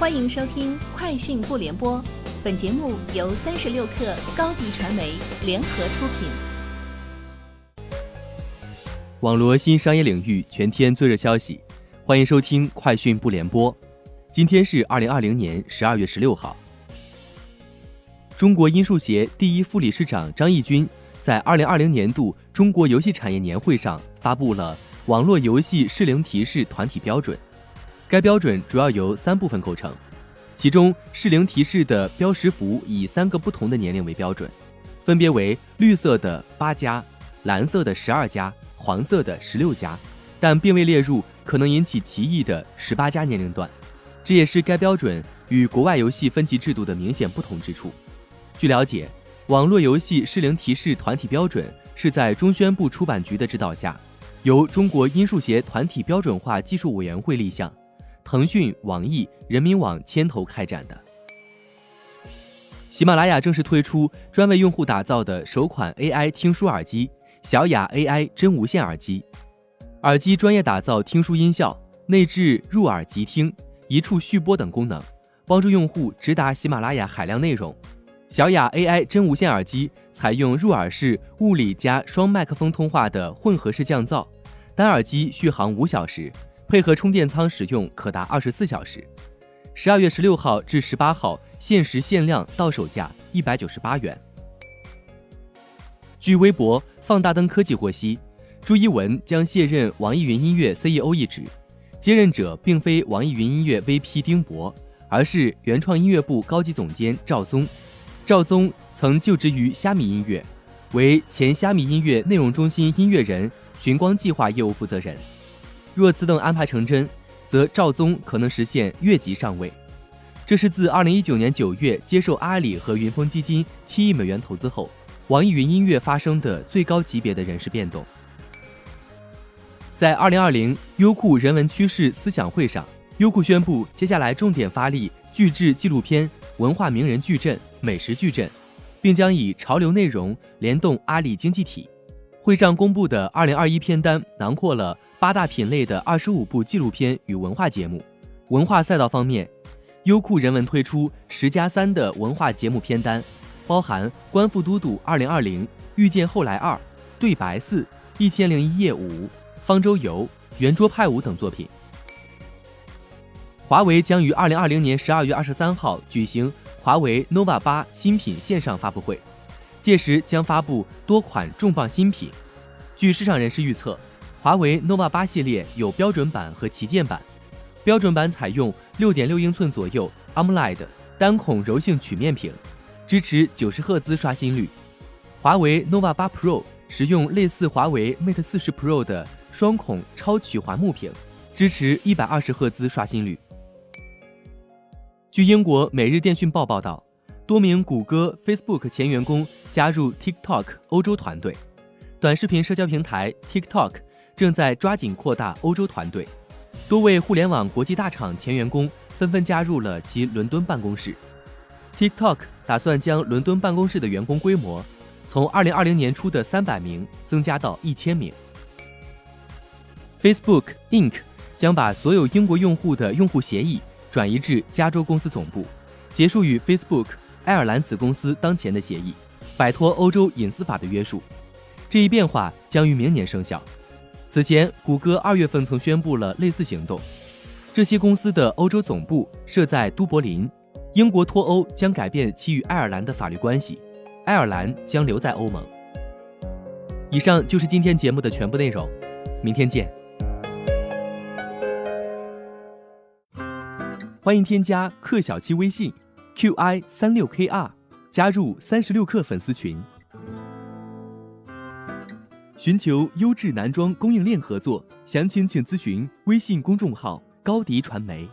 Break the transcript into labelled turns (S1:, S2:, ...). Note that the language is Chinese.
S1: 欢迎收听《快讯不联播》，本节目由三十六克高低传媒联合出品。
S2: 网罗新商业领域全天最热消息，欢迎收听《快讯不联播》。今天是二零二零年十二月十六号。中国音数协第一副理事长张义军在二零二零年度中国游戏产业年会上发布了网络游戏适龄提示团体标准。该标准主要由三部分构成，其中适龄提示的标识符以三个不同的年龄为标准，分别为绿色的八加、蓝色的十二加、黄色的十六加，但并未列入可能引起歧义的十八加年龄段。这也是该标准与国外游戏分级制度的明显不同之处。据了解，网络游戏适龄提示团体标准是在中宣部出版局的指导下，由中国音数协团体标准化技术委员会立项。腾讯、网易、人民网牵头开展的。喜马拉雅正式推出专为用户打造的首款 AI 听书耳机——小雅 AI 真无线耳机。耳机专业打造听书音效，内置入耳即听、一处续播等功能，帮助用户直达喜马拉雅海量内容。小雅 AI 真无线耳机采用入耳式物理加双麦克风通话的混合式降噪，单耳机续航五小时。配合充电仓使用可达二十四小时。十二月十六号至十八号限时限量到手价一百九十八元。据微博放大灯科技获悉，朱一文将卸任网易云音乐 CEO 一职，接任者并非网易云音乐 VP 丁博，而是原创音乐部高级总监赵宗。赵宗曾就职于虾米音乐，为前虾米音乐内容中心音乐人、寻光计划业务负责人。若此等安排成真，则赵宗可能实现越级上位。这是自2019年9月接受阿里和云峰基金7亿美元投资后，网易云音乐发生的最高级别的人事变动。在2020优酷人文趋势思想会上，优酷宣布接下来重点发力巨制纪录片、文化名人矩阵、美食矩阵，并将以潮流内容联动阿里经济体。会上公布的2021片单囊括了。八大品类的二十五部纪录片与文化节目。文化赛道方面，优酷人文推出十加三的文化节目片单，包含《官复都督二零二零》《遇见后来二》《对白四》《一千零一夜五》《方舟游》《圆桌派舞》等作品。华为将于二零二零年十二月二十三号举行华为 nova 八新品线上发布会，届时将发布多款重磅新品。据市场人士预测。华为 nova 八系列有标准版和旗舰版，标准版采用六点六英寸左右 AMOLED 单孔柔性曲面屏，支持九十赫兹刷新率。华为 nova 八 Pro 使用类似华为 Mate 四十 Pro 的双孔超曲环幕屏，支持一百二十赫兹刷新率。据英国《每日电讯报》报道，多名谷歌、Facebook 前员工加入 TikTok 欧洲团队，短视频社交平台 TikTok。正在抓紧扩大欧洲团队，多位互联网国际大厂前员工纷纷加入了其伦敦办公室。TikTok 打算将伦敦办公室的员工规模从2020年初的300名增加到1000名。Facebook Inc. 将把所有英国用户的用户协议转移至加州公司总部，结束与 Facebook 爱尔兰子公司当前的协议，摆脱欧洲隐私法的约束。这一变化将于明年生效。此前，谷歌二月份曾宣布了类似行动。这些公司的欧洲总部设在都柏林。英国脱欧将改变其与爱尔兰的法律关系，爱尔兰将留在欧盟。以上就是今天节目的全部内容，明天见。欢迎添加克小七微信，qi 三六 kr，加入三十六氪粉丝群。寻求优质男装供应链合作，详情请咨询微信公众号高迪传媒。